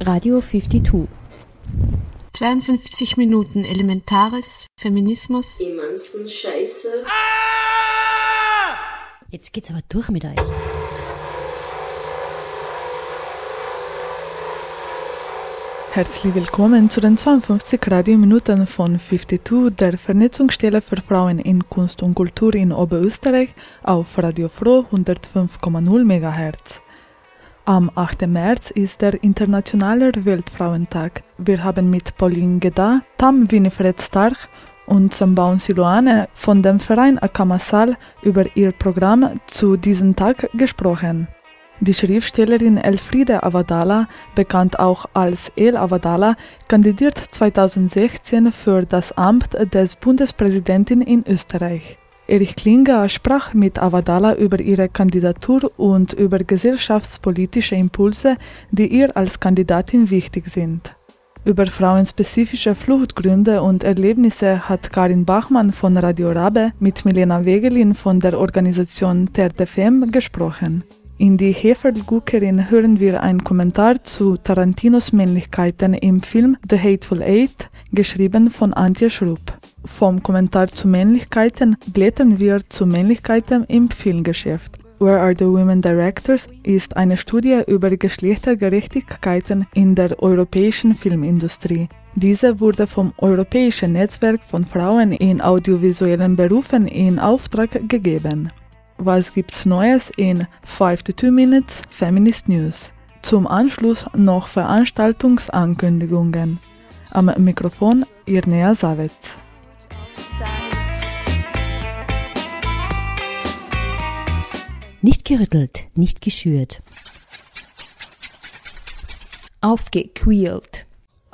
Radio 52. 52 Minuten Elementares, Feminismus. Die Manzen Scheiße. Jetzt geht's aber durch mit euch. Herzlich willkommen zu den 52 Radiominuten von 52, der Vernetzungsstelle für Frauen in Kunst und Kultur in Oberösterreich auf Radio Froh 105,0 MHz. Am 8. März ist der Internationale Weltfrauentag. Wir haben mit Pauline Gedda, Tam Winifred Stark und Sambaun Siloane von dem Verein Akamasal über ihr Programm zu diesem Tag gesprochen. Die Schriftstellerin Elfriede Avadala, bekannt auch als El Avadala, kandidiert 2016 für das Amt des Bundespräsidenten in Österreich. Erich Klinger sprach mit Avadala über ihre Kandidatur und über gesellschaftspolitische Impulse, die ihr als Kandidatin wichtig sind. Über frauenspezifische Fluchtgründe und Erlebnisse hat Karin Bachmann von Radio Rabe mit Milena Wegelin von der Organisation TerteFem gesprochen. In Die Heferlguckerin hören wir einen Kommentar zu Tarantinos Männlichkeiten im Film The Hateful Eight, geschrieben von Antje Schrupp. Vom Kommentar zu Männlichkeiten blättern wir zu Männlichkeiten im Filmgeschäft. Where Are the Women Directors ist eine Studie über Geschlechtergerechtigkeiten in der europäischen Filmindustrie. Diese wurde vom Europäischen Netzwerk von Frauen in audiovisuellen Berufen in Auftrag gegeben. Was gibt's Neues in 5 to 2 Minutes Feminist News? Zum Anschluss noch Veranstaltungsankündigungen. Am Mikrofon Irnea Savitz. Nicht gerüttelt, nicht geschürt. Aufgequält.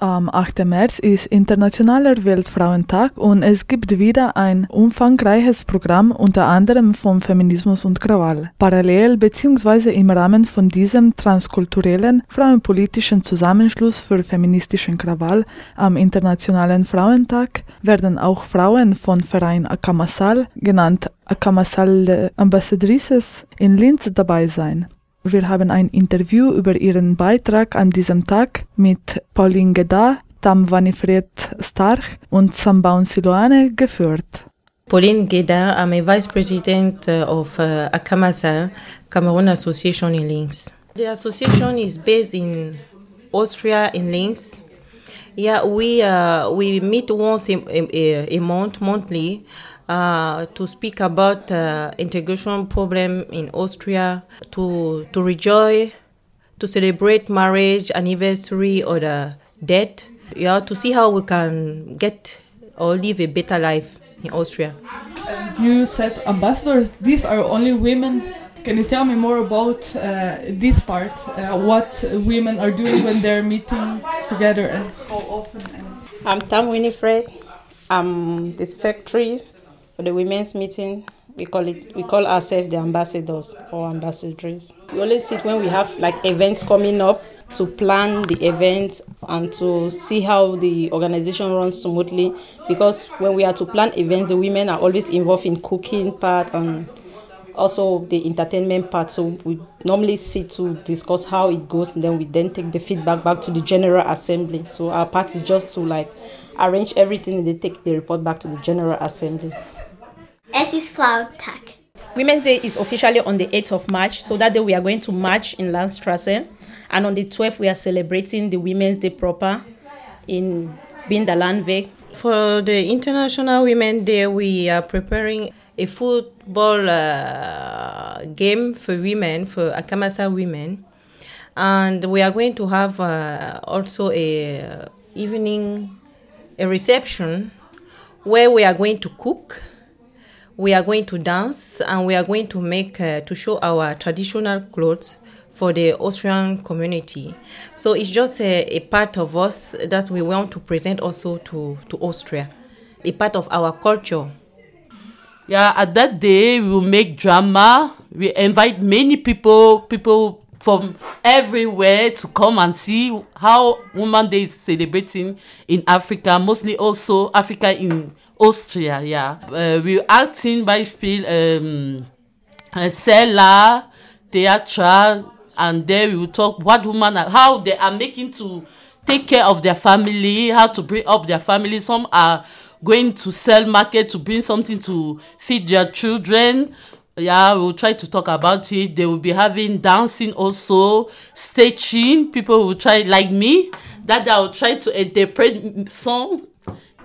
Am 8. März ist Internationaler Weltfrauentag und es gibt wieder ein umfangreiches Programm unter anderem vom Feminismus und Krawall. Parallel bzw. im Rahmen von diesem transkulturellen frauenpolitischen Zusammenschluss für feministischen Krawall am Internationalen Frauentag werden auch Frauen von Verein Akamasal, genannt Akamasal Ambassadrices, in Linz dabei sein. Wir haben ein Interview über ihren Beitrag an diesem Tag mit Pauline Gedda, Tam Vanifred Stark und Sambaun Siloane geführt. Pauline Gedda, I'm a vice president of uh, Akamasal, Cameroon Association in Linz. The association is based in Austria, in Linz. Yeah, we uh, we meet once a, a, a month, monthly, uh, to speak about uh, integration problem in Austria, to to rejoice, to celebrate marriage anniversary or the death. Yeah, to see how we can get or live a better life in Austria. And you said ambassadors; these are only women. Can you tell me more about uh, this part? Uh, what women are doing when they're meeting together and how often? And I'm Tam Winifred. I'm the secretary for the women's meeting. We call it. We call ourselves the ambassadors or ambassadors. We only sit when we have like events coming up to plan the events and to see how the organization runs smoothly. Because when we are to plan events, the women are always involved in cooking part and also the entertainment part. So we normally sit to discuss how it goes, and then we then take the feedback back to the general assembly. So our part is just to like arrange everything and they take the report back to the general assembly. Es ist Frauentag. Women's Day is officially on the 8th of March, so that day we are going to march in Landstrasse, and on the 12th we are celebrating the Women's Day proper in Binderlandweg. For the International Women's Day, we are preparing a football uh, game for women, for Akamasa women, and we are going to have uh, also a evening, a reception where we are going to cook we are going to dance and we are going to make uh, to show our traditional clothes for the Austrian community. So it's just a, a, part of us that we want to present also to, to Austria, a part of our culture. Yeah, at that day we will make drama. We invite many people, people from everywhere to come and see how Women Day is celebrating in Africa, mostly also Africa in Austria, ja. Äh, wir acting Beispiel ähm, Sella, Theater, and there we will talk what women are, how they are making to take care of their family, how to bring up their family. Some are going to sell market to bring something to feed their children. Yeah, we'll try to talk about it. They will be having dancing also, stitching. People will try like me that I will try to interpret song.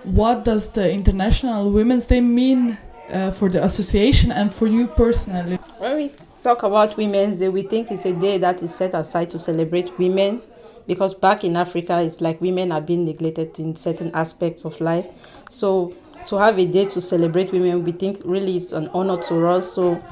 What does the International Women's Day mean uh, for the association and for you personally? When we talk about Women's Day, we think it's a day that is set aside to celebrate women because back in Africa, it's like women are being neglected in certain aspects of life. So to have a day to celebrate women, we think really it's an honor to us. So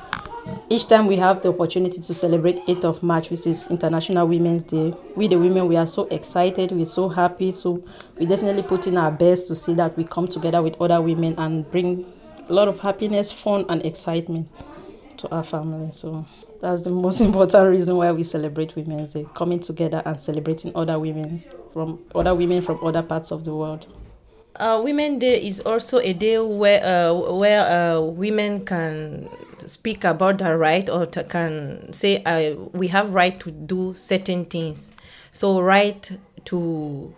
each time we have the opportunity to celebrate 8th of March, which is International Women's Day, we the women, we are so excited, we're so happy. So we definitely put in our best to see that we come together with other women and bring a lot of happiness, fun, and excitement to our family. So that's the most important reason why we celebrate Women's Day, coming together and celebrating other women from other women from other parts of the world. Uh, Women Day is also a day where uh, where uh, women can speak about their right or can say uh, we have right to do certain things. So right to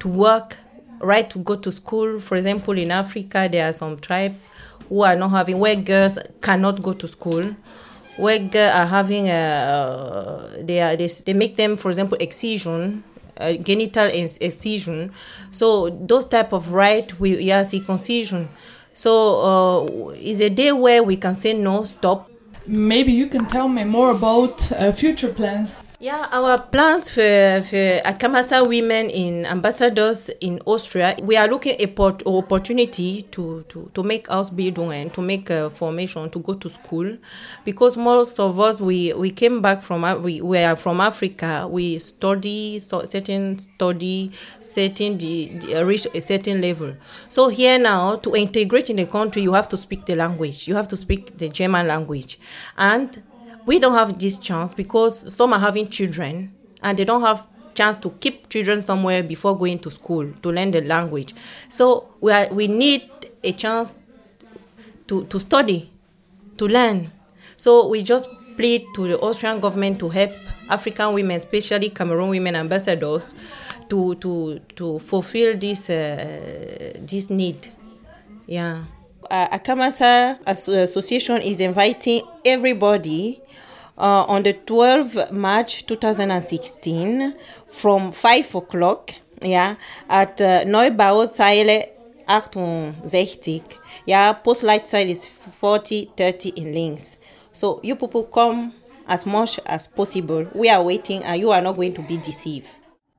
to work, right to go to school. For example, in Africa, there are some tribes who are not having where girls cannot go to school. Where girls are having a, they are they, they make them, for example, excision uh, genital excision. So those type of right, we yeah, circumcision. So uh, it's a day where we can say no, stop. Maybe you can tell me more about uh, future plans. Yeah, our plans for, for Akamasa women in ambassadors in Austria, we are looking at port- opportunity to, to, to make us Bildungen, to make a formation, to go to school. Because most of us, we, we came back from, we, we are from Africa, we study so certain study, certain, the, reach a certain level. So here now, to integrate in the country, you have to speak the language, you have to speak the German language. And we don't have this chance because some are having children and they don't have chance to keep children somewhere before going to school to learn the language. So we are, we need a chance to, to study to learn. So we just plead to the austrian government to help african women especially cameroon women ambassadors to to to fulfill this uh, this need. Yeah uh, Akamasa Association is inviting everybody uh, on the 12th March 2016 from 5 o'clock yeah, at uh, Neubauzeile 68. Yeah, Postleitzahl is 4030 in links. So you people come as much as possible. We are waiting and you are not going to be deceived.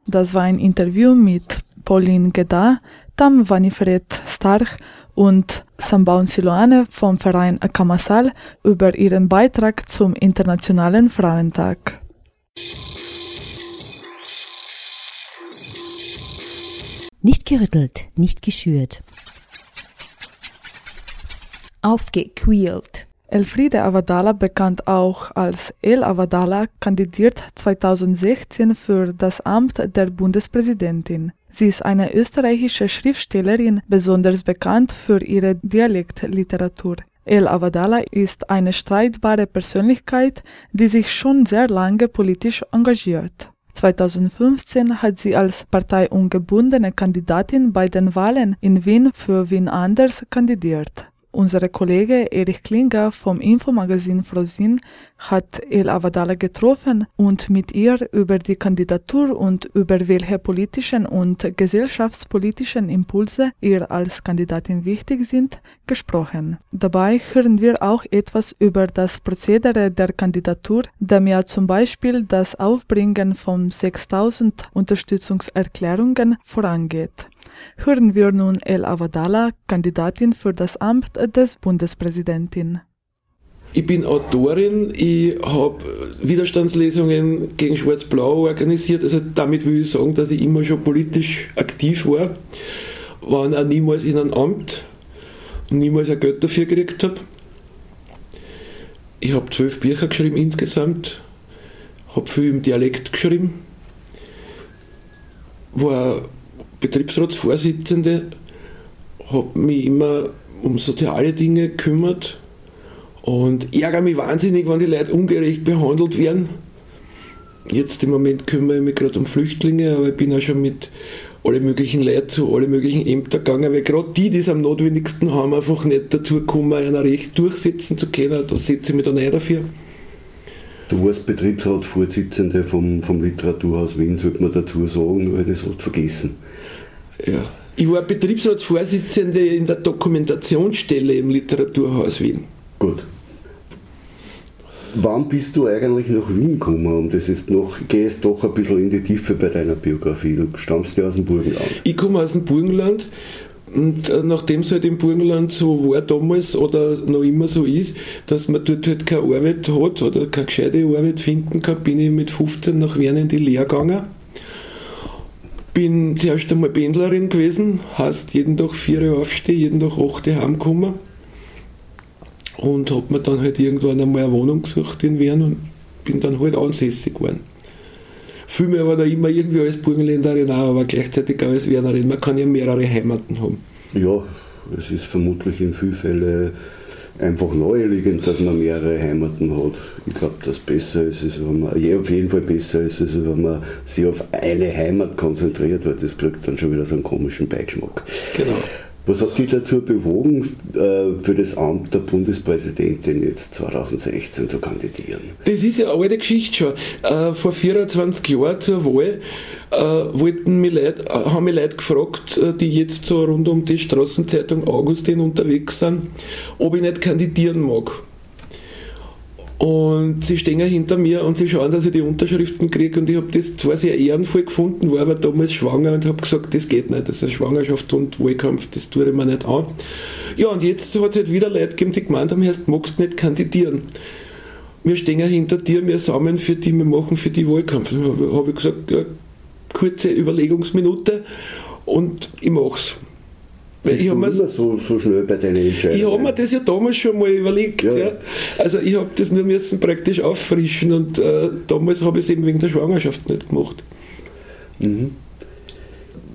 Das war ein Interview mit Pauline Geda, Tam Vanifred Starch und Sambaun Siloane vom Verein Akamasal über ihren Beitrag zum Internationalen Frauentag. Nicht gerüttelt, nicht geschürt. Aufgequält. Elfriede Avadala, bekannt auch als El Avadala, kandidiert 2016 für das Amt der Bundespräsidentin. Sie ist eine österreichische Schriftstellerin, besonders bekannt für ihre Dialektliteratur. El Avadala ist eine streitbare Persönlichkeit, die sich schon sehr lange politisch engagiert. 2015 hat sie als parteiungebundene Kandidatin bei den Wahlen in Wien für Wien Anders kandidiert. Unser Kollege Erich Klinger vom Infomagazin Frosin hat El Avadala getroffen und mit ihr über die Kandidatur und über welche politischen und gesellschaftspolitischen Impulse ihr als Kandidatin wichtig sind, gesprochen. Dabei hören wir auch etwas über das Prozedere der Kandidatur, dem ja zum Beispiel das Aufbringen von 6000 Unterstützungserklärungen vorangeht hören wir nun El Avadala, Kandidatin für das Amt des Bundespräsidentin. Ich bin Autorin, ich habe Widerstandslesungen gegen Schwarz-Blau organisiert. Also damit will ich sagen, dass ich immer schon politisch aktiv war, war auch niemals in einem Amt und niemals ein Geld dafür gekriegt habe. Ich habe zwölf Bücher geschrieben insgesamt, habe viel im Dialekt geschrieben, war Betriebsratsvorsitzende, habe mich immer um soziale Dinge gekümmert und ärgere mich wahnsinnig, wenn die Leute ungerecht behandelt werden. jetzt im Moment kümmere ich mich gerade um Flüchtlinge, aber ich bin auch schon mit alle möglichen Leute zu alle möglichen Ämtern gegangen, weil gerade die, die es am notwendigsten haben, einfach nicht dazu kommen, ein Recht durchsetzen zu können. Da setze ich mich dann ein dafür. Du warst Betriebsratsvorsitzende vom, vom Literaturhaus Wien, sollte man dazu sagen, weil das hast du vergessen. Ja. Ich war Betriebsratsvorsitzende in der Dokumentationsstelle im Literaturhaus Wien. Gut. Wann bist du eigentlich nach Wien gekommen? Und das ist noch, jetzt doch ein bisschen in die Tiefe bei deiner Biografie. Du stammst ja aus dem Burgenland. Ich komme aus dem Burgenland und äh, nachdem es halt im Burgenland so war damals oder noch immer so ist, dass man dort halt keine Arbeit hat oder keine gescheite Arbeit finden kann, bin ich mit 15 nach Wien in die Lehre gegangen. Bin zuerst einmal Pendlerin gewesen, heißt jeden Tag vier Uhr aufstehen, jeden Tag acht Uhr heimkommen und habe mir dann halt irgendwann einmal eine Wohnung gesucht in Wien und bin dann halt ansässig geworden. Fühle mich aber da immer irgendwie als Burgenländerin auch, aber gleichzeitig auch als Wernerin. Man kann ja mehrere Heimaten haben. Ja, es ist vermutlich in vielen Fällen einfach naheliegend, dass man mehrere Heimaten hat. Ich glaube, dass besser ist es, wenn man, ja, auf jeden Fall besser ist es, wenn man sich auf eine Heimat konzentriert, weil das kriegt dann schon wieder so einen komischen Beigeschmack. Genau. Was hat dich dazu bewogen, äh, für das Amt der Bundespräsidentin jetzt 2016 zu kandidieren? Das ist ja eine alte Geschichte schon. Äh, vor 24 Jahren zur Wahl äh, wollten mich Leute, haben mich Leute gefragt, die jetzt so rund um die Straßenzeitung Augustin unterwegs sind, ob ich nicht kandidieren mag. Und sie stehen hinter mir und sie schauen, dass ich die Unterschriften kriege. Und ich habe das zwar sehr ehrenvoll gefunden, war aber damals schwanger und habe gesagt, das geht nicht. Das ist Schwangerschaft und Wahlkampf, das tue ich mir nicht an. Ja, und jetzt hat es halt wieder Leute gegeben, die gemeint haben, du magst nicht kandidieren. Wir stehen hinter dir, wir sammeln für die, wir machen für die Wahlkampf. Da habe ich gesagt, ja, kurze Überlegungsminute und ich mach's. Ich habe immer so, so schnell bei deinen Entscheidungen. Ich habe mir das ja damals schon mal überlegt. Ja. ja. Also ich habe das nur müssen praktisch auffrischen und äh, damals habe ich es eben wegen der Schwangerschaft nicht gemacht. Mhm.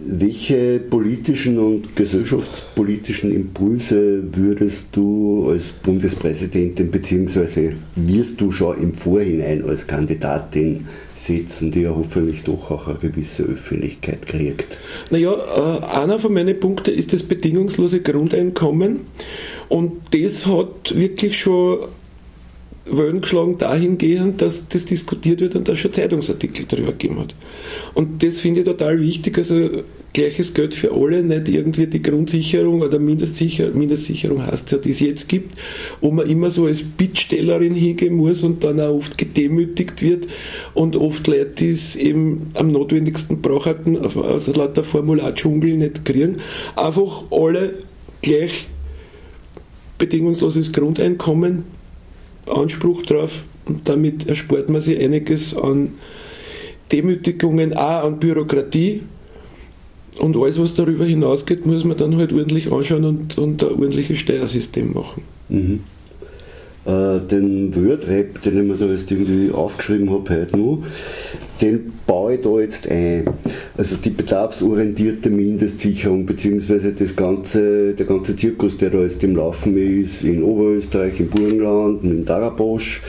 Welche politischen und gesellschaftspolitischen Impulse würdest du als Bundespräsidentin bzw. wirst du schon im Vorhinein als Kandidatin setzen, die ja hoffentlich doch auch eine gewisse Öffentlichkeit kriegt? Naja, äh, einer von meinen Punkten ist das bedingungslose Grundeinkommen und das hat wirklich schon Wellen geschlagen dahingehend, dass das diskutiert wird und da schon Zeitungsartikel darüber gegeben hat. Und das finde ich total wichtig. Also gleiches Geld für alle, nicht irgendwie die Grundsicherung oder Mindestsicher Mindestsicherung heißt ja, die es jetzt gibt, wo man immer so als Bittstellerin hingehen muss und dann auch oft gedemütigt wird und oft Leute, die es eben am notwendigsten brauchen, also lauter Formulardschungel nicht kriegen, einfach alle gleich bedingungsloses Grundeinkommen, Anspruch drauf und damit erspart man sich einiges an Demütigungen, auch an Bürokratie, und alles, was darüber hinausgeht, muss man dann halt ordentlich anschauen und, und ein ordentliches Steuersystem machen. Mhm. Äh, den Word-Rap, den ich mir da jetzt irgendwie aufgeschrieben habe heute nur, den baue ich da jetzt ein. Also die bedarfsorientierte Mindestsicherung, beziehungsweise das ganze, der ganze Zirkus, der da jetzt im Laufen ist, in Oberösterreich, im Burgenland, in Darabosch,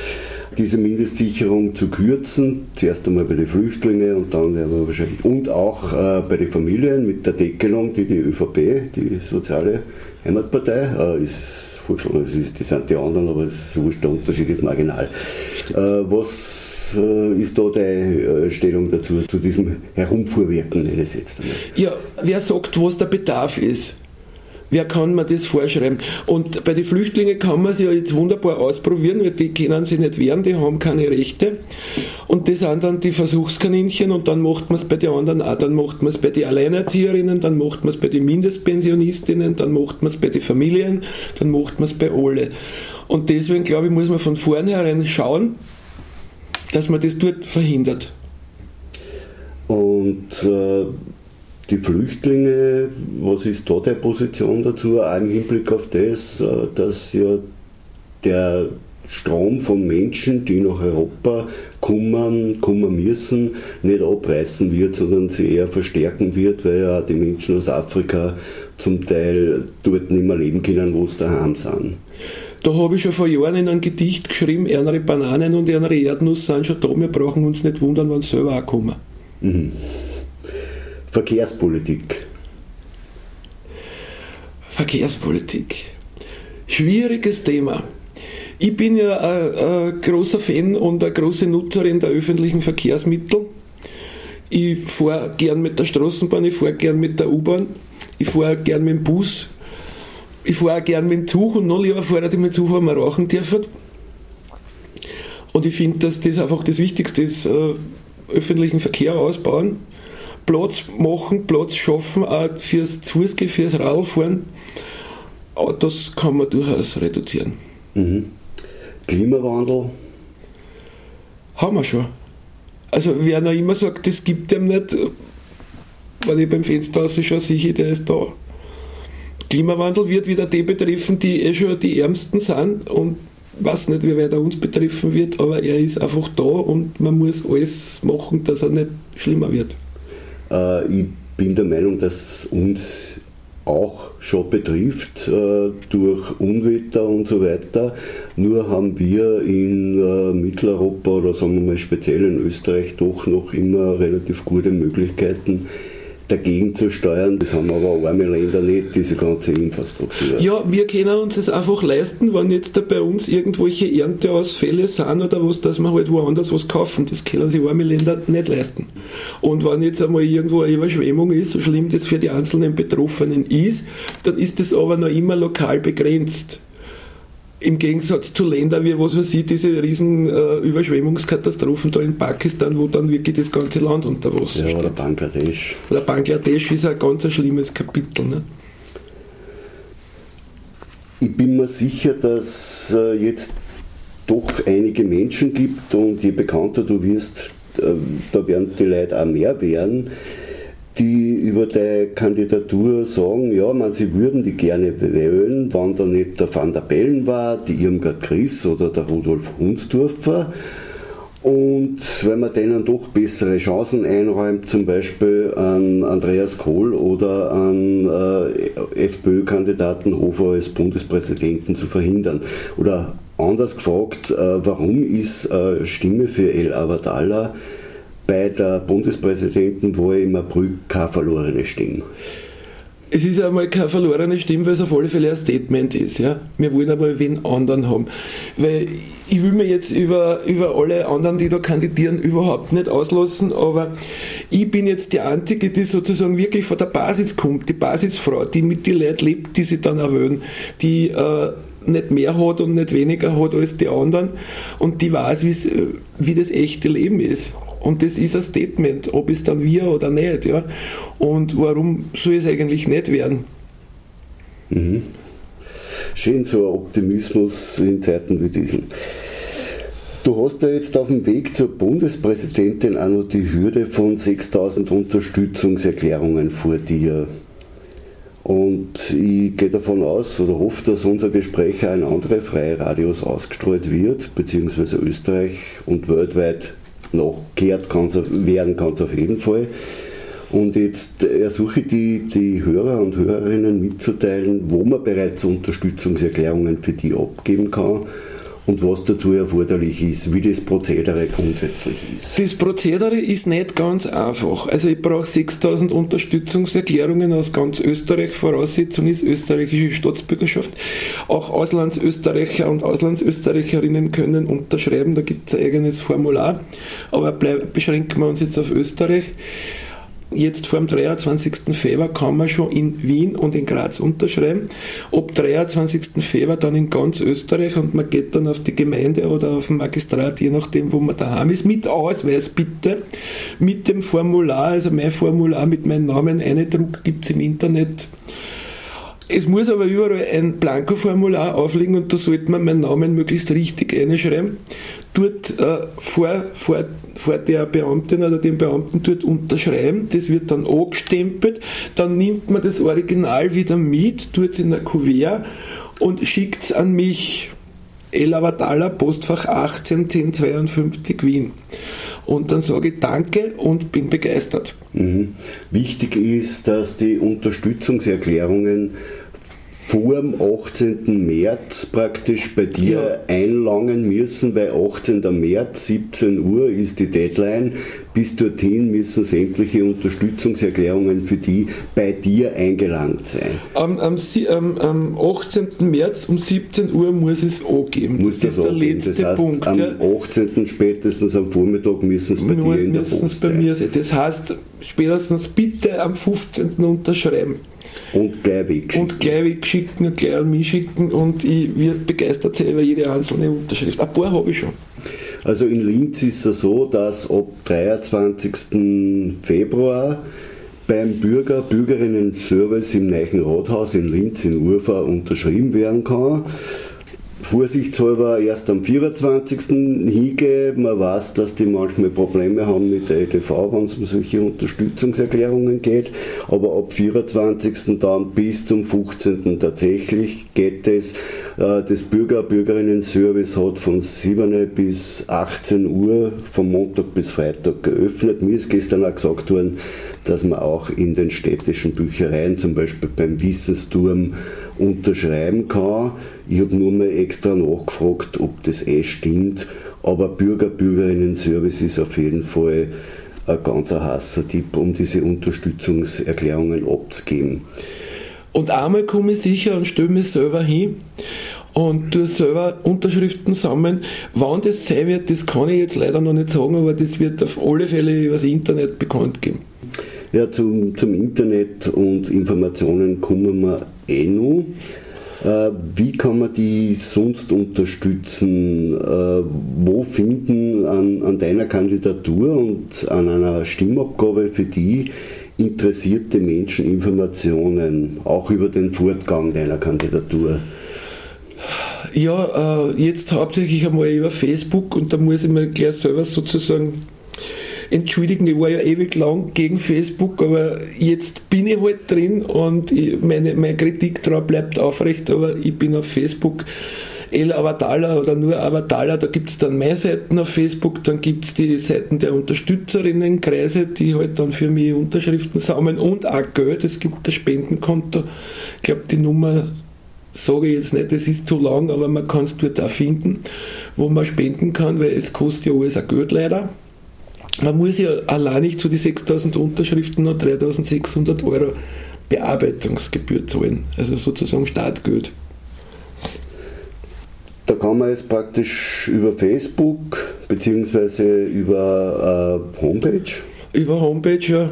diese Mindestsicherung zu kürzen. Zuerst einmal bei den Flüchtlingen und dann werden wahrscheinlich und auch äh, bei den Familien mit der Deckelung, die die ÖVP, die Soziale Heimatpartei, äh, ist vorgeschlagen. Das, ist, das sind die anderen, aber es ist wurscht, der Unterschied ist marginal. Äh, was äh, ist da deine äh, Stellung dazu, zu diesem Herumfuhrwerken, nenne ich es jetzt einmal? Ja, wer sagt, was der Bedarf ist? Wer kann mir das vorschreiben? Und bei den Flüchtlingen kann man es ja jetzt wunderbar ausprobieren, weil die können sich nicht wehren, die haben keine Rechte. Und das sind dann die Versuchskaninchen und dann macht man es bei den anderen auch. Dann macht man es bei den Alleinerzieherinnen, dann macht man es bei den Mindestpensionistinnen, dann macht man es bei den Familien, dann macht man es bei alle. Und deswegen glaube ich, muss man von vornherein schauen, dass man das dort verhindert. Und äh die Flüchtlinge, was ist da deine Position dazu, auch im Hinblick auf das, äh, dass ja der Strom von Menschen, die nach Europa kommen, kommen müssen, nicht abreißen wird, sondern sie eher verstärken wird, weil ja die Menschen aus Afrika zum Teil dort nicht mehr leben können, wo sie daheim sind. Da habe ich schon vor Jahren in einem Gedicht geschrieben, ärmere Bananen und ärmere Erdnuss sind schon da, wir brauchen uns nicht wundern, wenn sie selber auch kommen. Mhm. Verkehrspolitik. Verkehrspolitik. Schwieriges Thema. Ich bin ja ein, ein großer Fan und eine große Nutzerin der öffentlichen Verkehrsmittel. Ich fahre gern mit der Straßenbahn, ich fahre gern mit der U-Bahn, ich fahre gern mit dem Bus, ich fahre gern mit dem Zug und noch lieber fahre ich mit dem Zug, wenn wir rauchen dürfen. Und ich finde, dass das einfach das Wichtigste ist, äh, öffentlichen Verkehr ausbauen, Platz machen, Platz schaffen, auch fürs Fußgehen, fürs Radfahren. Autos kann man durchaus reduzieren. Mhm. Klimawandel? Haben wir schon. Also wer noch immer sagt, das gibt dem nicht, wenn ich beim Fenster schon sicher, der ist da. Klimawandel wird wieder die betreffen, die eh schon die Ärmsten sind und weiß nicht, wie weit er uns betreffen wird, aber er ist einfach da und man muss alles machen, dass er nicht schlimmer wird. Äh, ich bin der Meinung, dass uns auch schon betrifft äh, durch Unwetter und so weiter. Nur haben wir in äh, Mitteleuropa oder sagen wir mal speziell in Österreich doch noch immer relativ gute Möglichkeiten, dagegen zu steuern. Das haben aber arme Länder nicht, diese ganze Infrastruktur. Ja, wir können uns das einfach leisten, wenn jetzt da bei uns irgendwelche Ernteausfälle sind oder was, dass wir halt woanders was kaufen. Das können sich arme Länder nicht leisten. Und wenn jetzt einmal irgendwo eine Überschwemmung ist, so schlimm das für die einzelnen Betroffenen ist, dann ist das aber noch immer lokal begrenzt. Im Gegensatz zu Ländern wie, was weiß ich, diese riesen äh, Überschwemmungskatastrophen da in Pakistan, wo dann wirklich das ganze Land unter Wasser ja, steht. Oder Bangladesch. Oder Bangladesch ist ein ganz ein schlimmes Kapitel. Ne? Ich bin mir sicher, dass äh, jetzt doch einige Menschen gibt und je bekannter du wirst, äh, da werden die Leute auch mehr werden, die über deine Kandidatur sagen, ja, man, sie würden die gerne wählen, wenn da nicht der Van der Bellen war, die Irmgard Chris oder der Rudolf Hunsdorfer. Und wenn man denen doch bessere Chancen einräumt, zum Beispiel an Andreas Kohl oder an äh, FPÖ-Kandidaten Hofer als Bundespräsidenten zu verhindern. Oder anders gefragt, äh, warum ist äh, Stimme für El Avadallah bei der Bundespräsidentenwahl im April keine verlorene Stimme? es ist einmal keine verlorene Stimme, weil es auf alle Fälle ein Statement ist. Ja? Wir wollen aber wen anderen haben. Weil ich will mir jetzt über, über alle anderen, die da kandidieren, überhaupt nicht auslassen, aber ich bin jetzt die Einzige, die sozusagen wirklich von der Basis kommt, die Basisfrau, die mit den Leuten lebt, die sie dann erwähnen, die äh, nicht mehr hat und nicht weniger hat als die anderen und die weiß, wie das echte Leben ist. Und das ist ein Statement, ob es dann wir oder nicht. Ja? Und warum soll es eigentlich nicht werden? Mhm. Schön so ein Optimismus in Zeiten wie diesen. Du hast ja jetzt auf dem Weg zur Bundespräsidentin auch noch die Hürde von 6000 Unterstützungserklärungen vor dir. Und ich gehe davon aus oder hoffe, dass unser Gespräch auch in andere freie Radios ausgestrahlt wird, beziehungsweise Österreich und weltweit noch gehört kann's, werden kann es auf jeden Fall. Und jetzt ersuche ich die, die Hörer und Hörerinnen mitzuteilen, wo man bereits Unterstützungserklärungen für die abgeben kann und was dazu erforderlich ist, wie das Prozedere grundsätzlich ist. Das Prozedere ist nicht ganz einfach. Also ich brauche 6000 Unterstützungserklärungen aus ganz Österreich. Voraussetzung ist österreichische Staatsbürgerschaft. Auch Auslandsösterreicher und Auslandsösterreicherinnen können unterschreiben. Da gibt es ein eigenes Formular. Aber beschränken wir uns jetzt auf Österreich. Jetzt vor dem 23. Februar kann man schon in Wien und in Graz unterschreiben. Ab 23. Februar dann in ganz Österreich und man geht dann auf die Gemeinde oder auf den Magistrat, je nachdem, wo man daheim ist, mit Ausweis bitte, mit dem Formular, also mein Formular mit meinem Namen eingedruckt, gibt es im Internet. Es muss aber überall ein Blanko-Formular aufliegen und da sollte man meinen Namen möglichst richtig einschreiben dort äh, vor, vor, vor der Beamtin oder dem Beamten dort unterschreiben. Das wird dann angestempelt. Dann nimmt man das Original wieder mit, tut es in ein Kuvert und schickt es an mich. El Avadala, Postfach 18 1052 Wien. Und dann sage ich Danke und bin begeistert. Mhm. Wichtig ist, dass die Unterstützungserklärungen vor dem 18. März praktisch bei dir ja. einlangen müssen, weil 18. März, 17 Uhr ist die Deadline. Bis dorthin müssen sämtliche Unterstützungserklärungen für die bei dir eingelangt sein. Am, am, am, am 18. März um 17 Uhr muss es angeben. Muss das, das ist der letzte das heißt, Punkt. Am ja. 18. spätestens am Vormittag müssen es bei Nur dir in der Post bei sein. Mir sein. Das heißt, spätestens bitte am 15. unterschreiben. Und gleich wegschicken. Und gleich wegschicken und gleich an mich schicken und ich werde begeistert sein über jede einzelne Unterschrift. Ein paar habe ich schon. Also in Linz ist es so, dass ab 23. Februar beim Bürger Bürgerinnen Service im Neuen Rathaus in Linz in Urfa unterschrieben werden kann vorsichtshalber erst am 24. hingehen. Man weiß, dass die manchmal Probleme haben mit der EDV, wenn es um solche Unterstützungserklärungen geht. Aber ab 24. dann bis zum 15. tatsächlich geht es. Äh, das Bürger-Bürgerinnen-Service hat von 7 bis 18 Uhr vom Montag bis Freitag geöffnet. Mir ist gestern auch gesagt worden, dass man auch in den städtischen Büchereien, zum Beispiel beim Wissensturm, unterschreiben kann. Ich habe nur mal extra nachgefragt, ob das eh stimmt, aber Bürger-Bürgerinnen-Service ist auf jeden Fall ein ganz heißer Tipp, um diese Unterstützungserklärungen abzugeben. Und einmal komme ich sicher und stelle mich selber hin und tue selber Unterschriften sammeln. Wann das sein wird, das kann ich jetzt leider noch nicht sagen, aber das wird auf alle Fälle über das Internet bekannt geben. Ja, zum, zum Internet und Informationen kommen wir eh noch. Äh, wie kann man die sonst unterstützen? Äh, wo finden an, an deiner Kandidatur und an einer Stimmabgabe für die interessierte Menschen Informationen, auch über den Fortgang deiner Kandidatur? Ja, äh, jetzt hauptsächlich einmal über Facebook und da muss ich mir gleich selber sozusagen entschuldigen, ich war ja ewig lang gegen Facebook, aber jetzt bin ich halt drin und ich, meine, meine Kritik daran bleibt aufrecht, aber ich bin auf Facebook. El Avatala oder nur Avatala, da gibt es dann meine Seiten auf Facebook, dann gibt es die Seiten der Unterstützerinnenkreise, die halt dann für mich Unterschriften sammeln und auch Geld, es gibt ein Spendenkonto, ich glaube die Nummer sage ich jetzt nicht, das ist zu lang, aber man kann es dort auch finden, wo man spenden kann, weil es kostet ja alles ein Geld leider man muss ja allein nicht zu die 6000 Unterschriften noch 3600 Euro Bearbeitungsgebühr zahlen, also sozusagen Startgeld. Da kann man jetzt praktisch über Facebook bzw. über äh, Homepage? Über Homepage, ja.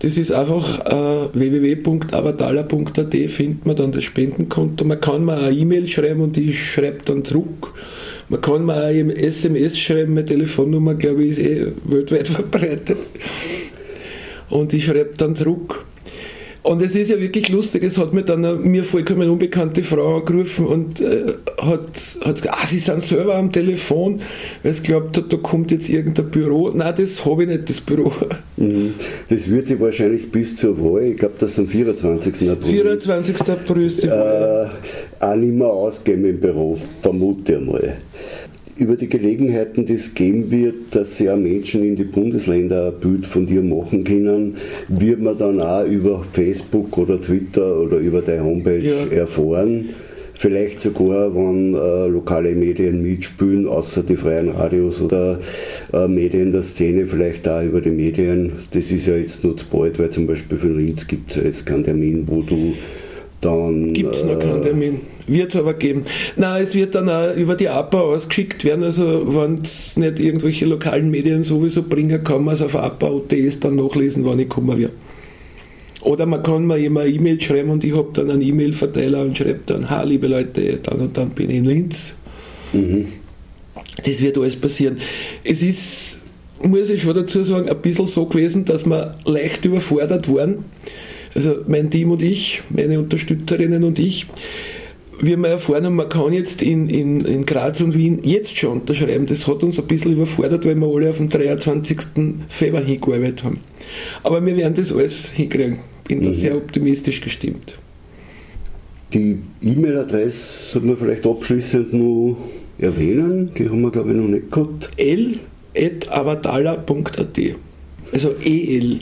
Das ist einfach äh, www.avatala.at findet man dann das Spendenkonto. Man kann mir eine E-Mail schreiben und ich schreibe dann zurück man kann mir auch im SMS schreiben, meine Telefonnummer, glaube ich, ist eh weltweit verbreitet. Und ich schreibe dann zurück. Und es ist ja wirklich lustig, es hat mir dann eine mir vollkommen unbekannte Frau angerufen und äh, hat, hat gesagt, ah, sie sind selber am Telefon, weil sie glaubt hat, da kommt jetzt irgendein Büro. Nein, das habe ich nicht, das Büro. Mhm. Das wird sich wahrscheinlich bis zur Wahl, ich glaube, das ist am 24. April. 24. April ist die Wahl. Äh, auch nicht mehr ausgeben im Büro, vermute ich mal über die Gelegenheiten, die es geben wird, dass ja Menschen in die Bundesländer ein Bild von dir machen können, wird man dann auch über Facebook oder Twitter oder über deine Homepage ja. erfahren. Vielleicht sogar, wenn äh, lokale Medien mitspielen, außer die freien Radios oder äh, Medien der Szene, vielleicht auch über die Medien. Das ist ja jetzt nur zu bald, weil zum Beispiel für Linz gibt es ja jetzt keinen Termin, wo du dann. Gibt es noch keinen Termin. Wird es aber geben. Nein, es wird dann auch über die APA ausgeschickt werden. Also, wenn es nicht irgendwelche lokalen Medien sowieso bringen, kann man es auf APA.ts dann nachlesen, wann ich komme will. Oder man kann mir immer eine E-Mail schreiben und ich habe dann einen E-Mail-Verteiler und schreibe dann, ha, liebe Leute, dann und dann bin ich in Linz. Mhm. Das wird alles passieren. Es ist, muss ich schon dazu sagen, ein bisschen so gewesen, dass wir leicht überfordert waren also mein Team und ich, meine Unterstützerinnen und ich, wir haben erfahren, man kann jetzt in, in, in Graz und Wien jetzt schon unterschreiben. Das hat uns ein bisschen überfordert, weil wir alle auf den 23. Februar hingearbeitet haben. Aber wir werden das alles hinkriegen. Bin da mhm. sehr optimistisch gestimmt. Die E-Mail-Adresse sollten wir vielleicht abschließend noch erwähnen. Die haben wir, glaube ich, noch nicht gehabt. l.avatala.at Also EL.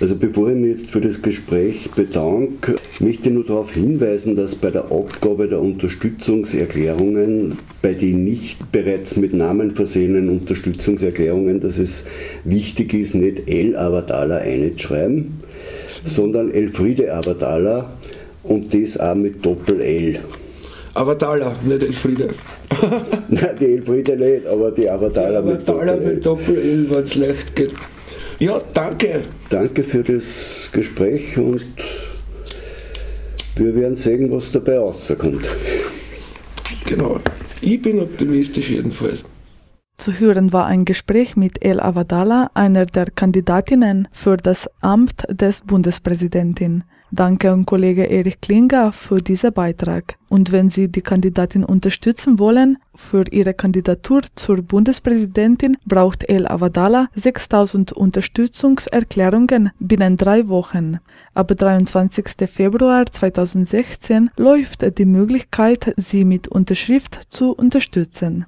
Also bevor ich mich jetzt für das Gespräch bedanke, möchte ich nur darauf hinweisen, dass bei der Abgabe der Unterstützungserklärungen, bei den nicht bereits mit Namen versehenen Unterstützungserklärungen, dass es wichtig ist, nicht El Avadala einzuschreiben, sondern Elfriede Avadala und das auch mit Doppel-L. Avadala, nicht Elfriede. Nein, die Elfriede nicht, aber die Avadala mit Avadala Doppel-L. mit Doppel-L, wenn es leicht geht. Ja, danke. Danke für das Gespräch und wir werden sehen, was dabei rauskommt. Genau. Ich bin optimistisch jedenfalls. Zu hören war ein Gespräch mit El Avadala, einer der Kandidatinnen für das Amt des Bundespräsidentin. Danke an Kollege Erich Klinger für diesen Beitrag. Und wenn Sie die Kandidatin unterstützen wollen, für Ihre Kandidatur zur Bundespräsidentin braucht El Avadala 6000 Unterstützungserklärungen binnen drei Wochen. Ab 23. Februar 2016 läuft die Möglichkeit, sie mit Unterschrift zu unterstützen.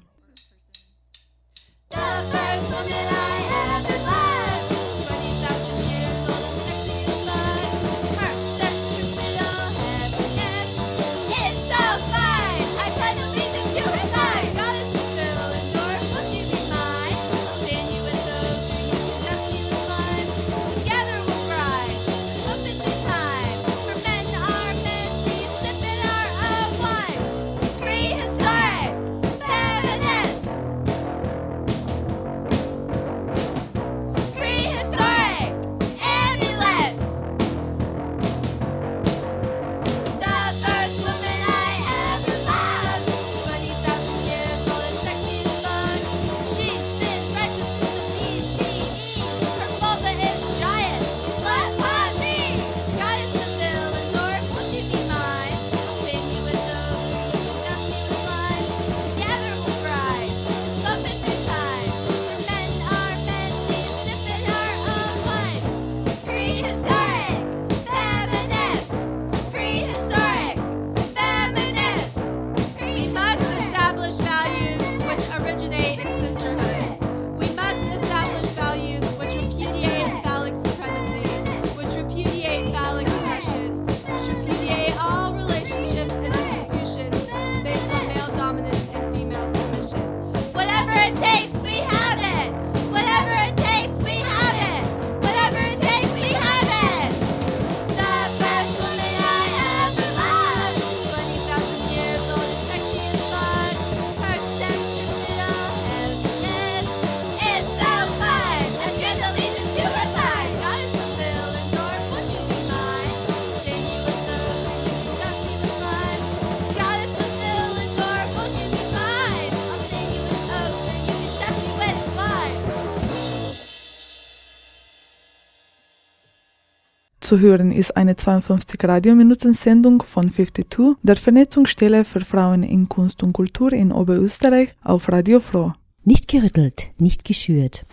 Zu hören ist eine 52 Radiominuten-Sendung von 52 der Vernetzungsstelle für Frauen in Kunst und Kultur in Oberösterreich auf Radio Froh. Nicht gerüttelt, nicht geschürt.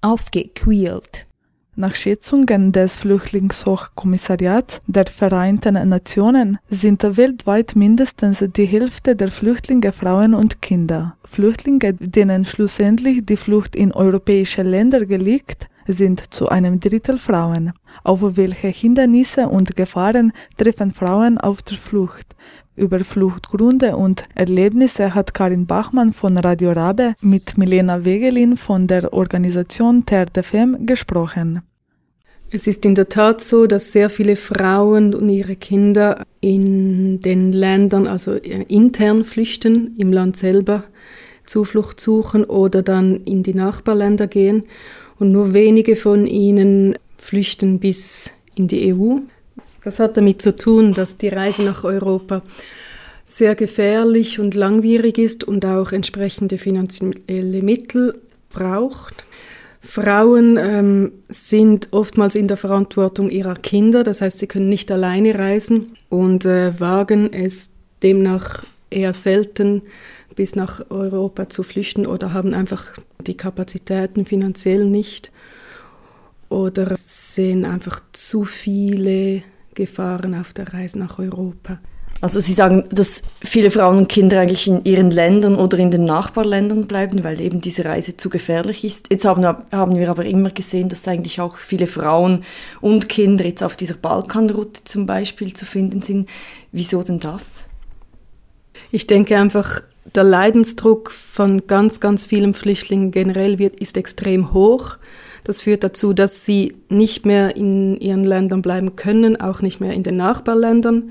Aufgequält. Nach Schätzungen des Flüchtlingshochkommissariats der Vereinten Nationen sind weltweit mindestens die Hälfte der Flüchtlinge Frauen und Kinder. Flüchtlinge, denen schlussendlich die Flucht in europäische Länder gelegt, sind zu einem Drittel Frauen. Auf welche Hindernisse und Gefahren treffen Frauen auf der Flucht? Über Fluchtgründe und Erlebnisse hat Karin Bachmann von Radio Rabe mit Milena Wegelin von der Organisation TERDFM gesprochen. Es ist in der Tat so, dass sehr viele Frauen und ihre Kinder in den Ländern, also äh, intern flüchten, im Land selber Zuflucht suchen oder dann in die Nachbarländer gehen. Und nur wenige von ihnen flüchten bis in die EU. Das hat damit zu tun, dass die Reise nach Europa sehr gefährlich und langwierig ist und auch entsprechende finanzielle Mittel braucht. Frauen ähm, sind oftmals in der Verantwortung ihrer Kinder, das heißt, sie können nicht alleine reisen und äh, wagen es demnach eher selten bis nach Europa zu flüchten oder haben einfach die Kapazitäten finanziell nicht oder sehen einfach zu viele Gefahren auf der Reise nach Europa. Also Sie sagen, dass viele Frauen und Kinder eigentlich in ihren Ländern oder in den Nachbarländern bleiben, weil eben diese Reise zu gefährlich ist. Jetzt haben, haben wir aber immer gesehen, dass eigentlich auch viele Frauen und Kinder jetzt auf dieser Balkanroute zum Beispiel zu finden sind. Wieso denn das? Ich denke einfach, der Leidensdruck von ganz, ganz vielen Flüchtlingen generell wird, ist extrem hoch. Das führt dazu, dass sie nicht mehr in ihren Ländern bleiben können, auch nicht mehr in den Nachbarländern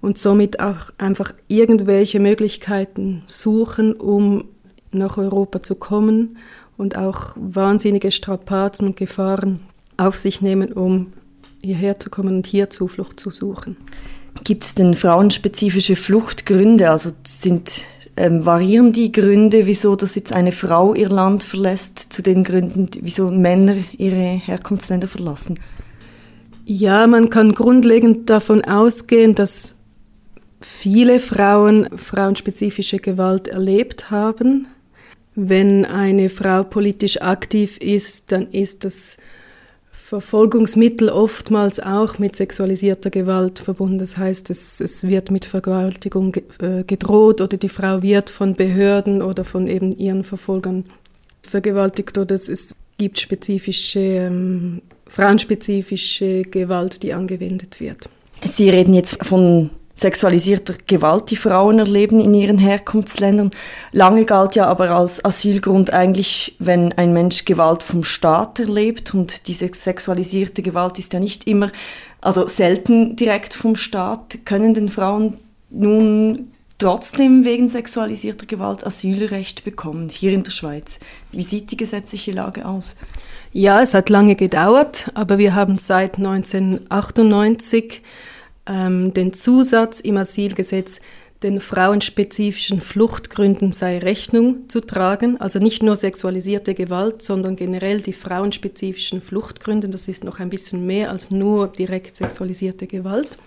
und somit auch einfach irgendwelche Möglichkeiten suchen, um nach Europa zu kommen und auch wahnsinnige Strapazen und Gefahren auf sich nehmen, um hierher zu kommen und hier Zuflucht zu suchen. Gibt es denn frauenspezifische Fluchtgründe? Also sind ähm, variieren die Gründe, wieso dass jetzt eine Frau ihr Land verlässt, zu den Gründen, wieso Männer ihre Herkunftsländer verlassen? Ja, man kann grundlegend davon ausgehen, dass viele Frauen frauenspezifische Gewalt erlebt haben. Wenn eine Frau politisch aktiv ist, dann ist das Verfolgungsmittel oftmals auch mit sexualisierter Gewalt verbunden. Das heißt, es, es wird mit Vergewaltigung äh, gedroht oder die Frau wird von Behörden oder von eben ihren Verfolgern vergewaltigt oder es, es gibt spezifische, ähm, frauenspezifische Gewalt, die angewendet wird. Sie reden jetzt von sexualisierter Gewalt, die Frauen erleben in ihren Herkunftsländern. Lange galt ja aber als Asylgrund eigentlich, wenn ein Mensch Gewalt vom Staat erlebt und diese sexualisierte Gewalt ist ja nicht immer, also selten direkt vom Staat, können den Frauen nun trotzdem wegen sexualisierter Gewalt Asylrecht bekommen, hier in der Schweiz. Wie sieht die gesetzliche Lage aus? Ja, es hat lange gedauert, aber wir haben seit 1998 ähm, den Zusatz im Asylgesetz, den frauenspezifischen Fluchtgründen sei Rechnung zu tragen, also nicht nur sexualisierte Gewalt, sondern generell die frauenspezifischen Fluchtgründe, das ist noch ein bisschen mehr als nur direkt sexualisierte Gewalt.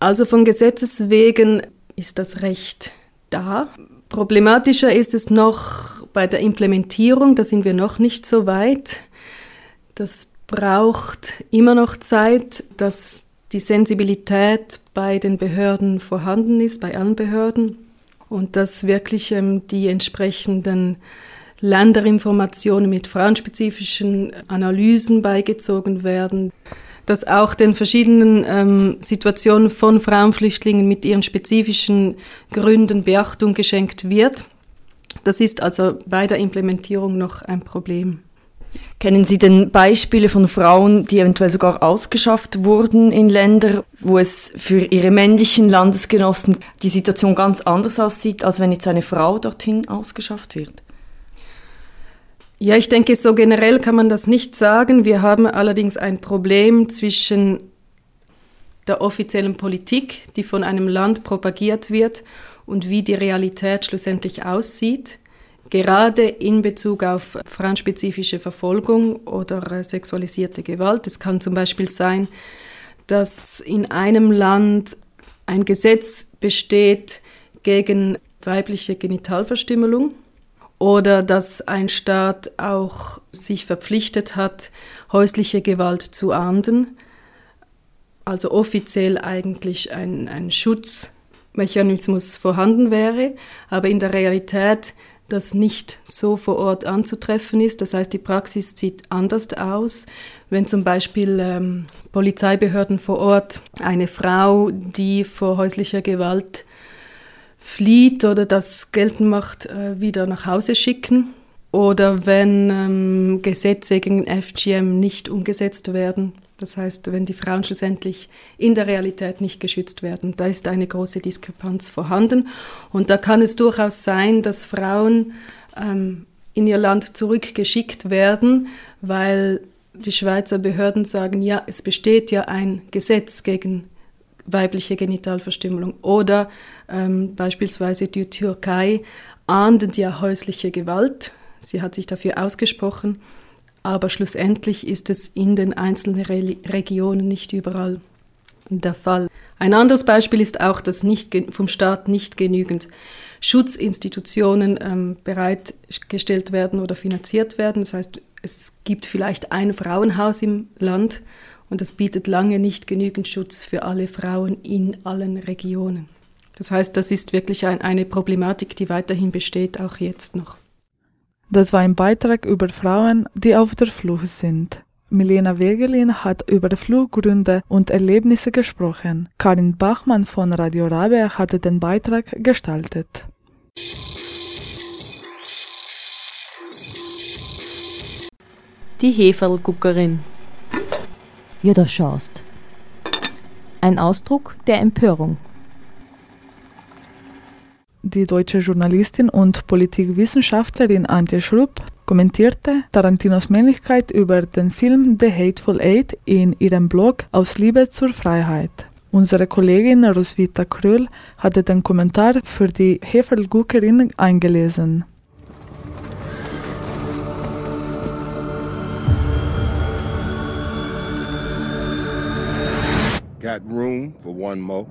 Also von Gesetzes wegen ist das Recht da. Problematischer ist es noch bei der Implementierung, da sind wir noch nicht so weit. Das braucht immer noch Zeit, dass die Sensibilität bei den Behörden vorhanden ist, bei allen Behörden und dass wirklich ähm, die entsprechenden Länderinformationen mit frauenspezifischen Analysen beigezogen werden, dass auch den verschiedenen ähm, Situationen von Frauenflüchtlingen mit ihren spezifischen Gründen Beachtung geschenkt wird. Das ist also bei der Implementierung noch ein Problem. Kennen Sie denn Beispiele von Frauen, die eventuell sogar ausgeschafft wurden in Länder, wo es für ihre männlichen Landesgenossen die Situation ganz anders aussieht, als wenn jetzt eine Frau dorthin ausgeschafft wird? Ja, ich denke, so generell kann man das nicht sagen. Wir haben allerdings ein Problem zwischen der offiziellen Politik, die von einem Land propagiert wird, und wie die Realität schlussendlich aussieht gerade in Bezug auf frauenspezifische Verfolgung oder äh, sexualisierte Gewalt. Es kann zum Beispiel sein, dass in einem Land ein Gesetz besteht gegen weibliche Genitalverstümmelung oder dass ein Staat auch sich verpflichtet hat, häusliche Gewalt zu ahnden, also offiziell eigentlich ein, ein Schutzmechanismus vorhanden wäre, aber in der Realität das nicht so vor Ort anzutreffen ist. Das heißt, die Praxis sieht anders aus. Wenn zum Beispiel ähm, Polizeibehörden vor Ort eine Frau, die vor häuslicher Gewalt flieht oder das geltend macht, äh, wieder nach Hause schicken. Oder wenn ähm, Gesetze gegen FGM nicht umgesetzt werden, das heißt, wenn die Frauen schlussendlich in der Realität nicht geschützt werden, da ist eine große Diskrepanz vorhanden. Und da kann es durchaus sein, dass Frauen ähm, in ihr Land zurückgeschickt werden, weil die Schweizer Behörden sagen, ja, es besteht ja ein Gesetz gegen weibliche Genitalverstümmelung oder ähm, beispielsweise die Türkei ahndet ja häusliche Gewalt. Sie hat sich dafür ausgesprochen aber schlussendlich ist es in den einzelnen Re Regionen nicht überall der Fall. Ein anderes Beispiel ist auch, dass nicht vom Staat nicht genügend Schutzinstitutionen ähm, bereitgestellt werden oder finanziert werden. Das heißt, es gibt vielleicht ein Frauenhaus im Land Und das bietet lange nicht genügend Schutz für alle Frauen in allen Regionen. Das heißt, das ist wirklich ein, eine Problematik, die weiterhin besteht, auch jetzt noch. Das war ein Beitrag über Frauen, die auf der Flucht sind. Milena Wegelin hat über Fluchtgründe und Erlebnisse gesprochen. Karin Bachmann von Radio Rabe hatte den Beitrag gestaltet. Die Heferlguckerin. Ja, da schaust. Ein Ausdruck der Empörung. Die deutsche Journalistin und Politikwissenschaftlerin Antje Schrupp kommentierte Tarantinos Männlichkeit über den Film The Hateful Eight in ihrem Blog Aus Liebe zur Freiheit. Unsere Kollegin Roswitha Kröll hatte den Kommentar für die Heferlguckerin eingelesen. Got room for one more?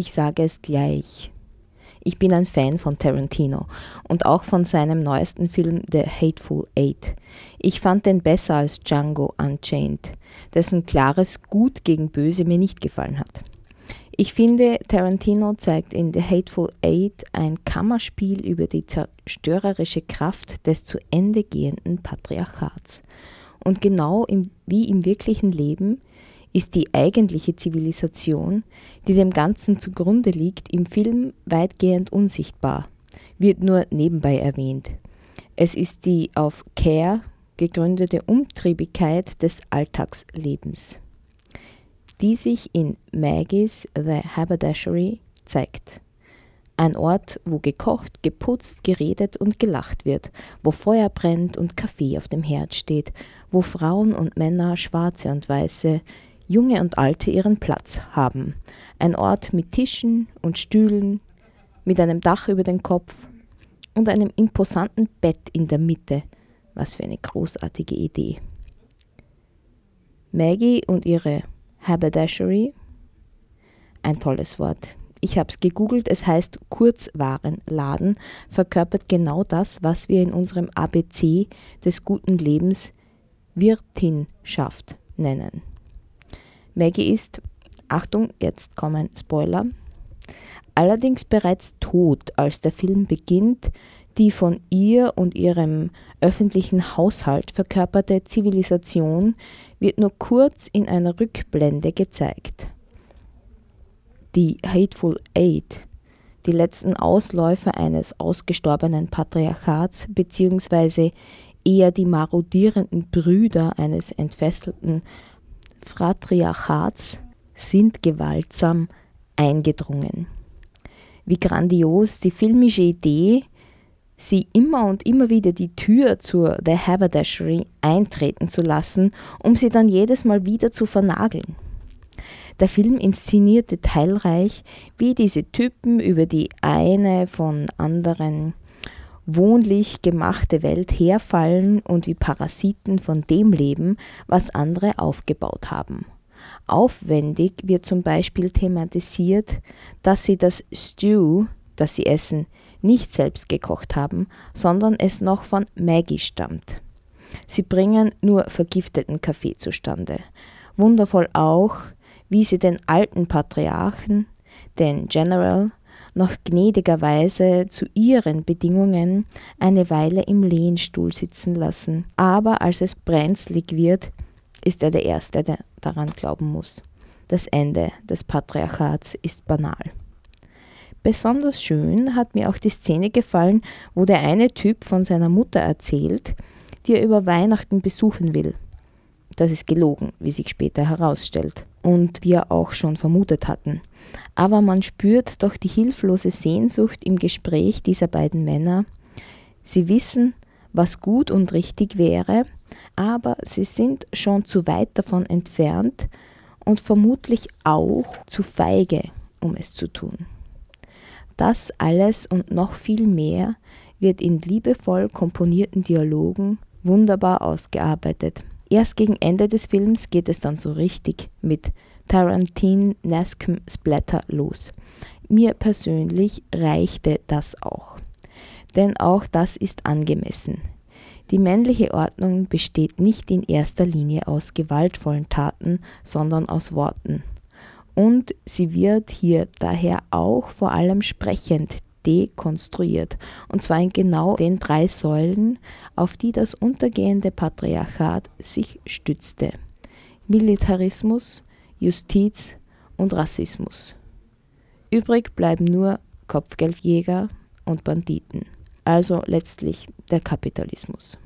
Ich sage es gleich. Ich bin ein Fan von Tarantino und auch von seinem neuesten Film The Hateful Eight. Ich fand den besser als Django Unchained, dessen klares Gut gegen Böse mir nicht gefallen hat. Ich finde, Tarantino zeigt in The Hateful Eight ein Kammerspiel über die zerstörerische Kraft des zu Ende gehenden Patriarchats. Und genau im, wie im wirklichen Leben ist die eigentliche Zivilisation, die dem Ganzen zugrunde liegt, im Film weitgehend unsichtbar, wird nur nebenbei erwähnt. Es ist die auf Care gegründete Umtriebigkeit des Alltagslebens, die sich in Maggie's The Haberdashery zeigt. Ein Ort, wo gekocht, geputzt, geredet und gelacht wird, wo Feuer brennt und Kaffee auf dem Herd steht, wo Frauen und Männer, Schwarze und Weiße, Junge und Alte ihren Platz haben. Ein Ort mit Tischen und Stühlen, mit einem Dach über den Kopf und einem imposanten Bett in der Mitte. Was für eine großartige Idee. Maggie und ihre Haberdashery. Ein tolles Wort. Ich habe es gegoogelt, es heißt Kurzwarenladen, verkörpert genau das, was wir in unserem ABC des guten Lebens Wirtinschaft nennen. Maggie ist, Achtung, jetzt kommen Spoiler, allerdings bereits tot, als der Film beginnt, die von ihr und ihrem öffentlichen Haushalt verkörperte Zivilisation wird nur kurz in einer Rückblende gezeigt. Die Hateful Eight, die letzten Ausläufer eines ausgestorbenen Patriarchats bzw. eher die marodierenden Brüder eines entfesselten Fratriarchats sind gewaltsam eingedrungen. Wie grandios die filmische Idee, sie immer und immer wieder die Tür zur The Haberdashery eintreten zu lassen, um sie dann jedes Mal wieder zu vernageln. Der Film inszeniert detailreich, wie diese Typen über die eine von anderen wohnlich gemachte Welt herfallen und wie Parasiten von dem leben, was andere aufgebaut haben. Aufwendig wird zum Beispiel thematisiert, dass sie das Stew, das sie essen, nicht selbst gekocht haben, sondern es noch von Maggie stammt. Sie bringen nur vergifteten Kaffee zustande. Wundervoll auch, wie sie den alten Patriarchen, den General, noch gnädigerweise zu ihren Bedingungen eine Weile im Lehnstuhl sitzen lassen. Aber als es brenzlig wird, ist er der Erste, der daran glauben muss. Das Ende des Patriarchats ist banal. Besonders schön hat mir auch die Szene gefallen, wo der eine Typ von seiner Mutter erzählt, die er über Weihnachten besuchen will. Das ist gelogen, wie sich später herausstellt und wir auch schon vermutet hatten. Aber man spürt doch die hilflose Sehnsucht im Gespräch dieser beiden Männer. Sie wissen, was gut und richtig wäre, aber sie sind schon zu weit davon entfernt und vermutlich auch zu feige, um es zu tun. Das alles und noch viel mehr wird in liebevoll komponierten Dialogen wunderbar ausgearbeitet. Erst gegen Ende des Films geht es dann so richtig mit Tarantineskem Splatter los. Mir persönlich reichte das auch. Denn auch das ist angemessen. Die männliche Ordnung besteht nicht in erster Linie aus gewaltvollen Taten, sondern aus Worten. Und sie wird hier daher auch vor allem sprechend dekonstruiert, und zwar in genau den drei Säulen, auf die das untergehende Patriarchat sich stützte. Militarismus, Justiz und Rassismus. Übrig bleiben nur Kopfgeldjäger und Banditen, also letztlich der Kapitalismus.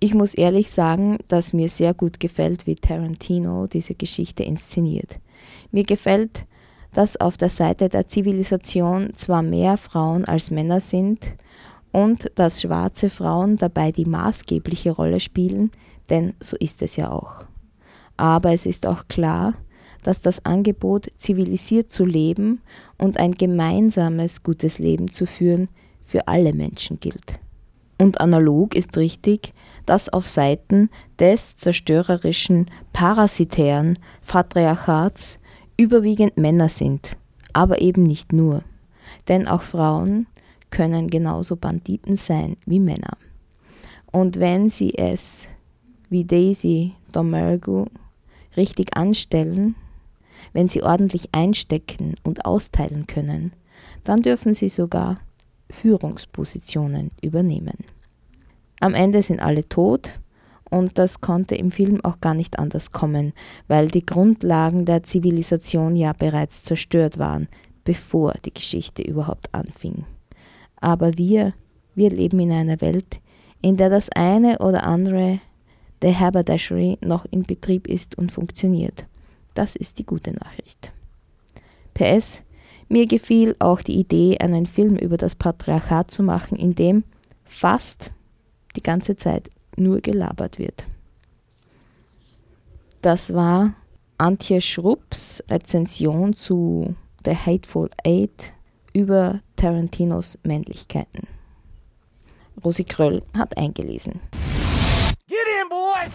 Ich muss ehrlich sagen, dass mir sehr gut gefällt, wie Tarantino diese Geschichte inszeniert. Mir gefällt, dass auf der Seite der Zivilisation zwar mehr Frauen als Männer sind und dass schwarze Frauen dabei die maßgebliche Rolle spielen, denn so ist es ja auch. Aber es ist auch klar, dass das Angebot, zivilisiert zu leben und ein gemeinsames gutes Leben zu führen, für alle Menschen gilt. Und analog ist richtig, dass auf Seiten des zerstörerischen, parasitären Patriarchats überwiegend Männer sind, aber eben nicht nur. Denn auch Frauen können genauso Banditen sein wie Männer. Und wenn sie es, wie Daisy Domergue, richtig anstellen, wenn sie ordentlich einstecken und austeilen können, dann dürfen sie sogar Führungspositionen übernehmen. Am Ende sind alle tot und das konnte im Film auch gar nicht anders kommen, weil die Grundlagen der Zivilisation ja bereits zerstört waren, bevor die Geschichte überhaupt anfing. Aber wir, wir leben in einer Welt, in der das eine oder andere der Haberdashery noch in Betrieb ist und funktioniert. Das ist die gute Nachricht. PS, mir gefiel auch die Idee, einen Film über das Patriarchat zu machen, in dem fast die ganze Zeit nur gelabert wird. Das war Antje Schrupps Rezension zu The Hateful Eight über Tarantinos Männlichkeiten. Rosi Kröll hat eingelesen. Get in, boys!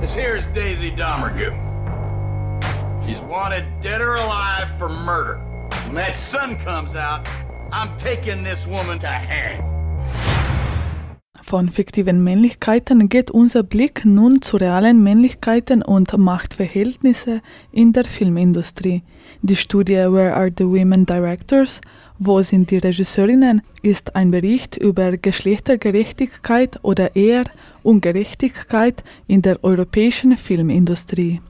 This here is Daisy Domergue. She's wanted dead or alive for murder. When that sun comes out, I'm taking this woman to hang. Von fiktiven Männlichkeiten geht unser Blick nun zu realen Männlichkeiten und Machtverhältnisse in der Filmindustrie. Die Studie Where Are the Women Directors? Wo sind die Regisseurinnen? ist ein Bericht über Geschlechtergerechtigkeit oder eher Ungerechtigkeit in der europäischen Filmindustrie.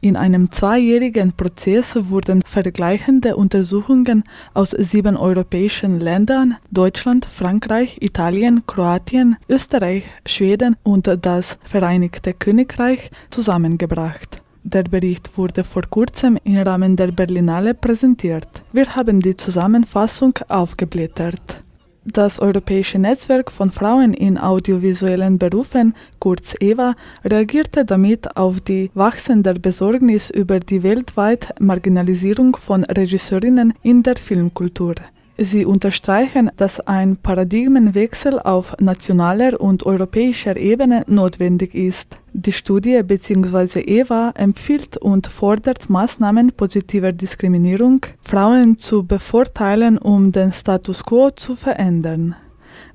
In einem zweijährigen Prozess wurden vergleichende Untersuchungen aus sieben europäischen Ländern Deutschland, Frankreich, Italien, Kroatien, Österreich, Schweden und das Vereinigte Königreich zusammengebracht. Der Bericht wurde vor kurzem im Rahmen der Berlinale präsentiert. Wir haben die Zusammenfassung aufgeblättert. Das Europäische Netzwerk von Frauen in audiovisuellen Berufen, kurz EVA, reagierte damit auf die wachsende Besorgnis über die weltweite Marginalisierung von Regisseurinnen in der Filmkultur. Sie unterstreichen, dass ein Paradigmenwechsel auf nationaler und europäischer Ebene notwendig ist. Die Studie bzw. EVA empfiehlt und fordert Maßnahmen positiver Diskriminierung, Frauen zu bevorteilen, um den Status quo zu verändern.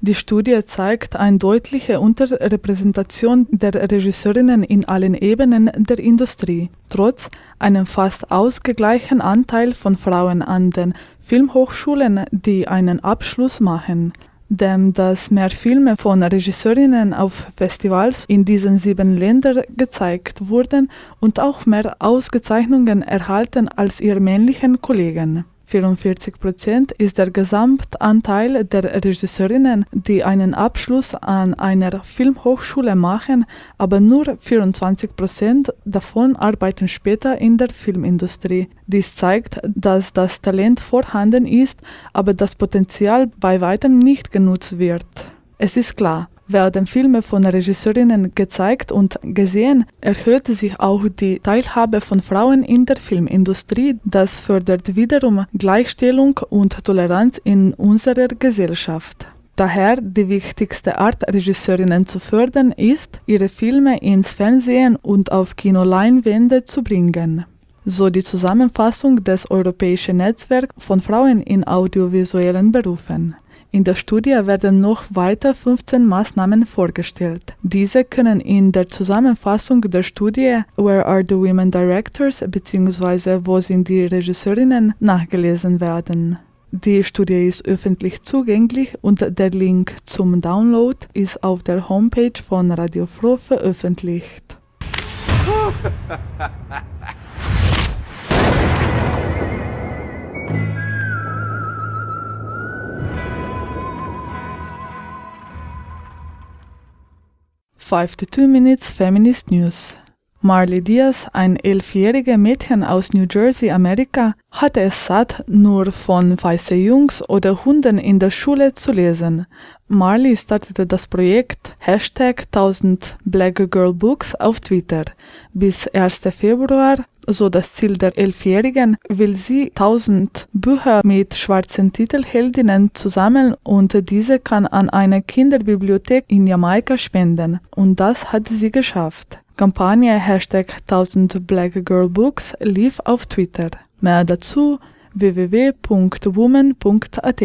Die Studie zeigt eine deutliche Unterrepräsentation der Regisseurinnen in allen Ebenen der Industrie, trotz einem fast ausgegleichen Anteil von Frauen an den Filmhochschulen, die einen Abschluss machen dem dass mehr Filme von Regisseurinnen auf Festivals in diesen sieben Ländern gezeigt wurden und auch mehr Auszeichnungen erhalten als ihre männlichen Kollegen. 44 Prozent ist der Gesamtanteil der Regisseurinnen, die einen Abschluss an einer Filmhochschule machen, aber nur 24 Prozent davon arbeiten später in der Filmindustrie. Dies zeigt, dass das Talent vorhanden ist, aber das Potenzial bei weitem nicht genutzt wird. Es ist klar, werden Filme von Regisseurinnen gezeigt und gesehen, erhöht sich auch die Teilhabe von Frauen in der Filmindustrie. Das fördert wiederum Gleichstellung und Toleranz in unserer Gesellschaft. Daher die wichtigste Art, Regisseurinnen zu fördern, ist, ihre Filme ins Fernsehen und auf Kinoleinwände zu bringen so die Zusammenfassung des Europäischen Netzwerks von Frauen in audiovisuellen Berufen. In der Studie werden noch weitere 15 Maßnahmen vorgestellt. Diese können in der Zusammenfassung der Studie Where are the Women Directors bzw. Wo sind die Regisseurinnen nachgelesen werden. Die Studie ist öffentlich zugänglich und der Link zum Download ist auf der Homepage von Radio Froh veröffentlicht. 52 Minutes Feminist News. Marley Diaz, ein elfjähriger Mädchen aus New Jersey, Amerika, hatte es satt, nur von weiße Jungs oder Hunden in der Schule zu lesen. Marley startete das Projekt Hashtag 1000 Black Girl Books auf Twitter. Bis 1. Februar, so das Ziel der Elfjährigen, will sie 1000 Bücher mit schwarzen Titelheldinnen zusammen und diese kann an eine Kinderbibliothek in Jamaika spenden. Und das hat sie geschafft. Kampagne Hashtag 1000 Black Girl Books lief auf Twitter. Mehr dazu www.woman.at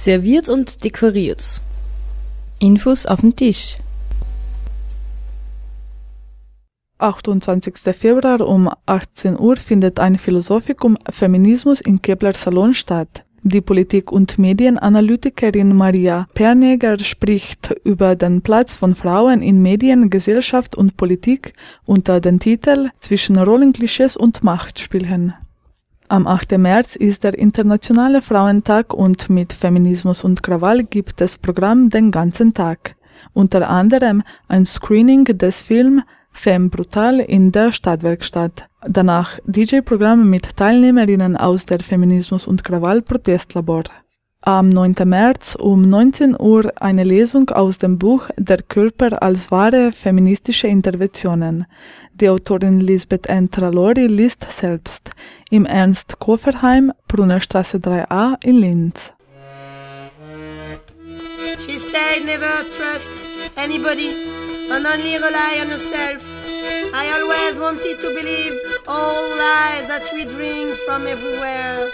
serviert und dekoriert. Infos auf dem Tisch. 28. Februar um 18 Uhr findet ein Philosophikum Feminismus in Kepler Salon statt. Die Politik- und Medienanalytikerin Maria Perneger spricht über den Platz von Frauen in Medien, Gesellschaft und Politik unter dem Titel Zwischen Rollenklischees und Machtspielen. Am 8. März ist der Internationale Frauentag und mit Feminismus und Krawall gibt es Programm den ganzen Tag. Unter anderem ein Screening des Films Femme Brutal in der Stadtwerkstatt. Danach DJ-Programm mit Teilnehmerinnen aus der Feminismus- und Krawall-Protestlabor. Am 9. März um 19 Uhr eine Lesung aus dem Buch Der Körper als wahre feministische Interventionen. Die Autorin Lisbeth N. Tralori liest selbst im Ernst Koferheim, Brunnerstraße 3a in Linz. She said never trust anybody and only rely on yourself. I always wanted to believe all lies that we drink from everywhere.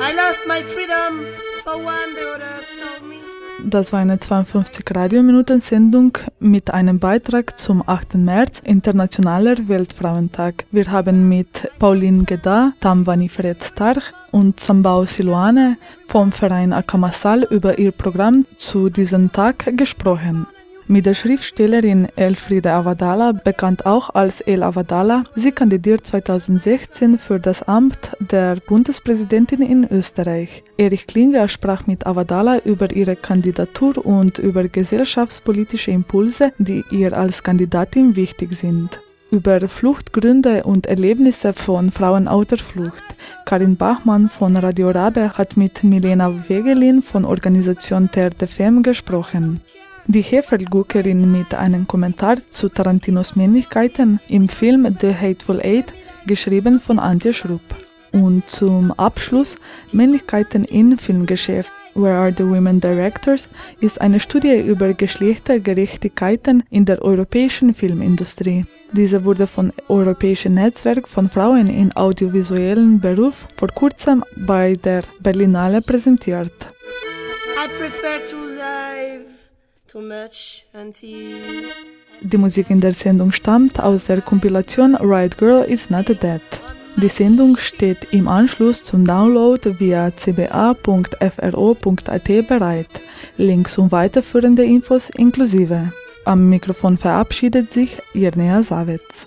I lost my freedom for one others sold me. Das war eine 52 Radiominuten-Sendung mit einem Beitrag zum 8. März, Internationaler Weltfrauentag. Wir haben mit Pauline Geda, Tamvani Fred Starch und Sambao Siluane vom Verein Akamasal über ihr Programm zu diesem Tag gesprochen. Mit der Schriftstellerin Elfriede Avadala, bekannt auch als El Avadala, sie kandidiert 2016 für das Amt der Bundespräsidentin in Österreich. Erich Klinger sprach mit Avadala über ihre Kandidatur und über gesellschaftspolitische Impulse, die ihr als Kandidatin wichtig sind. Über Fluchtgründe und Erlebnisse von Frauen auf der Flucht. Karin Bachmann von Radio Rabe hat mit Milena Wegelin von Organisation Femme gesprochen. Die Hefelguckerin mit einem Kommentar zu Tarantinos Männlichkeiten im Film The Hateful Eight, geschrieben von Antje Schrupp. Und zum Abschluss Männlichkeiten im Filmgeschäft. Where are the Women Directors ist eine Studie über Geschlechtergerechtigkeiten in der europäischen Filmindustrie. Diese wurde vom Europäischen Netzwerk von Frauen in audiovisuellen Beruf vor kurzem bei der Berlinale präsentiert. Die Musik in der Sendung stammt aus der Kompilation Right Girl is Not Dead. Die Sendung steht im Anschluss zum Download via cba.fro.at bereit. Links und weiterführende Infos inklusive. Am Mikrofon verabschiedet sich Irnea Savitz.